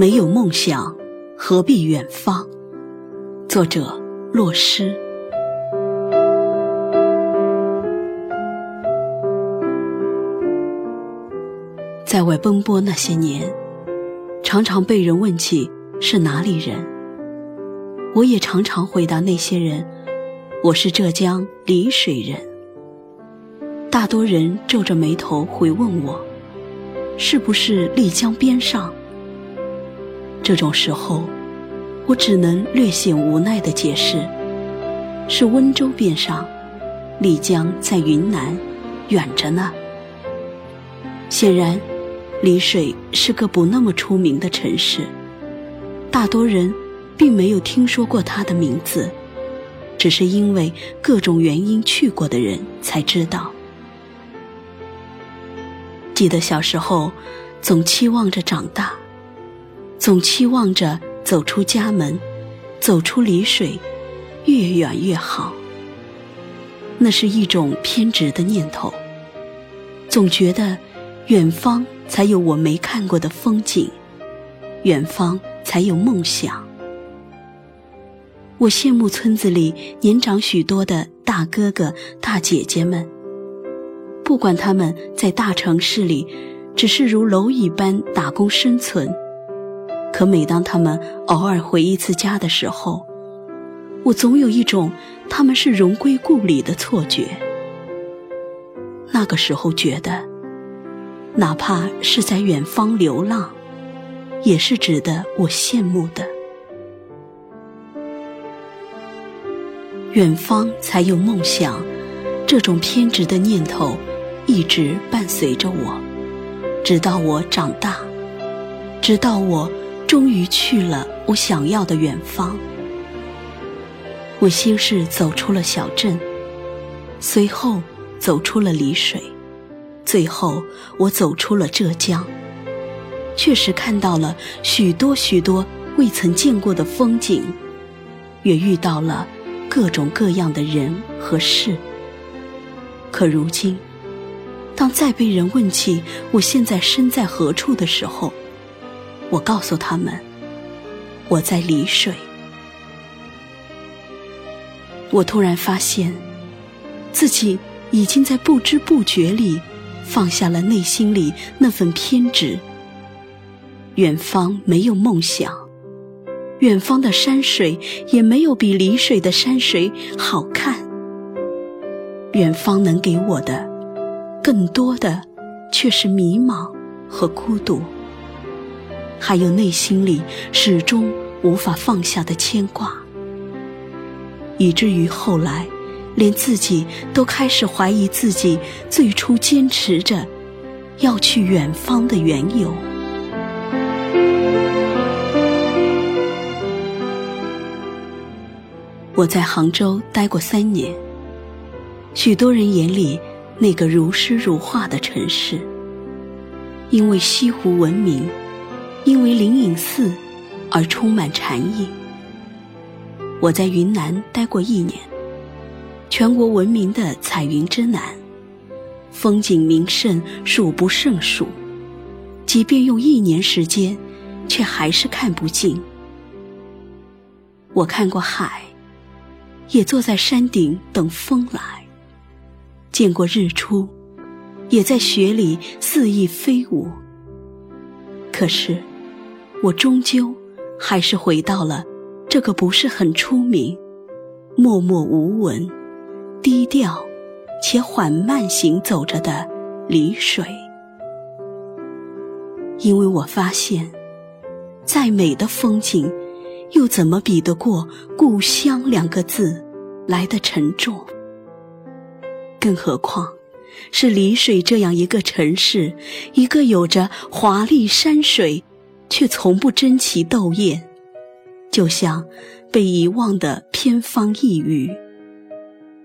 没有梦想，何必远方？作者：洛诗。在外奔波那些年，常常被人问起是哪里人，我也常常回答那些人：我是浙江丽水人。大多人皱着眉头回问我：是不是丽江边上？这种时候，我只能略显无奈的解释：是温州边上，丽江在云南，远着呢。显然，丽水是个不那么出名的城市，大多人并没有听说过它的名字，只是因为各种原因去过的人才知道。记得小时候，总期望着长大。总期望着走出家门，走出离水，越远越好。那是一种偏执的念头。总觉得，远方才有我没看过的风景，远方才有梦想。我羡慕村子里年长许多的大哥哥、大姐姐们，不管他们在大城市里，只是如蝼蚁般打工生存。可每当他们偶尔回一次家的时候，我总有一种他们是荣归故里的错觉。那个时候觉得，哪怕是在远方流浪，也是值得我羡慕的。远方才有梦想，这种偏执的念头一直伴随着我，直到我长大，直到我。终于去了我想要的远方。我先是走出了小镇，随后走出了丽水，最后我走出了浙江。确实看到了许多许多未曾见过的风景，也遇到了各种各样的人和事。可如今，当再被人问起我现在身在何处的时候，我告诉他们，我在丽水。我突然发现，自己已经在不知不觉里放下了内心里那份偏执。远方没有梦想，远方的山水也没有比丽水的山水好看。远方能给我的，更多的却是迷茫和孤独。还有内心里始终无法放下的牵挂，以至于后来，连自己都开始怀疑自己最初坚持着要去远方的缘由。我在杭州待过三年，许多人眼里那个如诗如画的城市，因为西湖闻名。因为灵隐寺而充满禅意。我在云南待过一年，全国闻名的彩云之南，风景名胜数不胜数，即便用一年时间，却还是看不尽。我看过海，也坐在山顶等风来；见过日出，也在雪里肆意飞舞。可是。我终究还是回到了这个不是很出名、默默无闻、低调且缓慢行走着的丽水，因为我发现，再美的风景，又怎么比得过“故乡”两个字来的沉重？更何况，是丽水这样一个城市，一个有着华丽山水。却从不争奇斗艳，就像被遗忘的偏方一隅，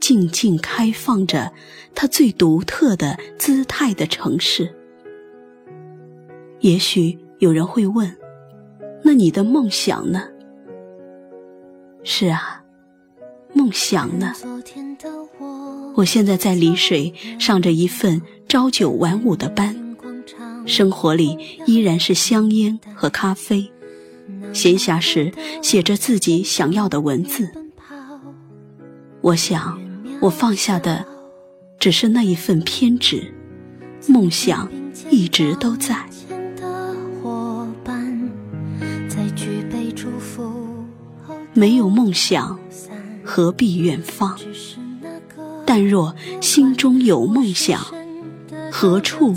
静静开放着它最独特的姿态的城市。也许有人会问：“那你的梦想呢？”是啊，梦想呢？我现在在丽水上着一份朝九晚五的班。生活里依然是香烟和咖啡，闲暇时写着自己想要的文字。我想，我放下的只是那一份偏执，梦想一直都在。没有梦想，何必远方？但若心中有梦想，何处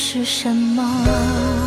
是什么。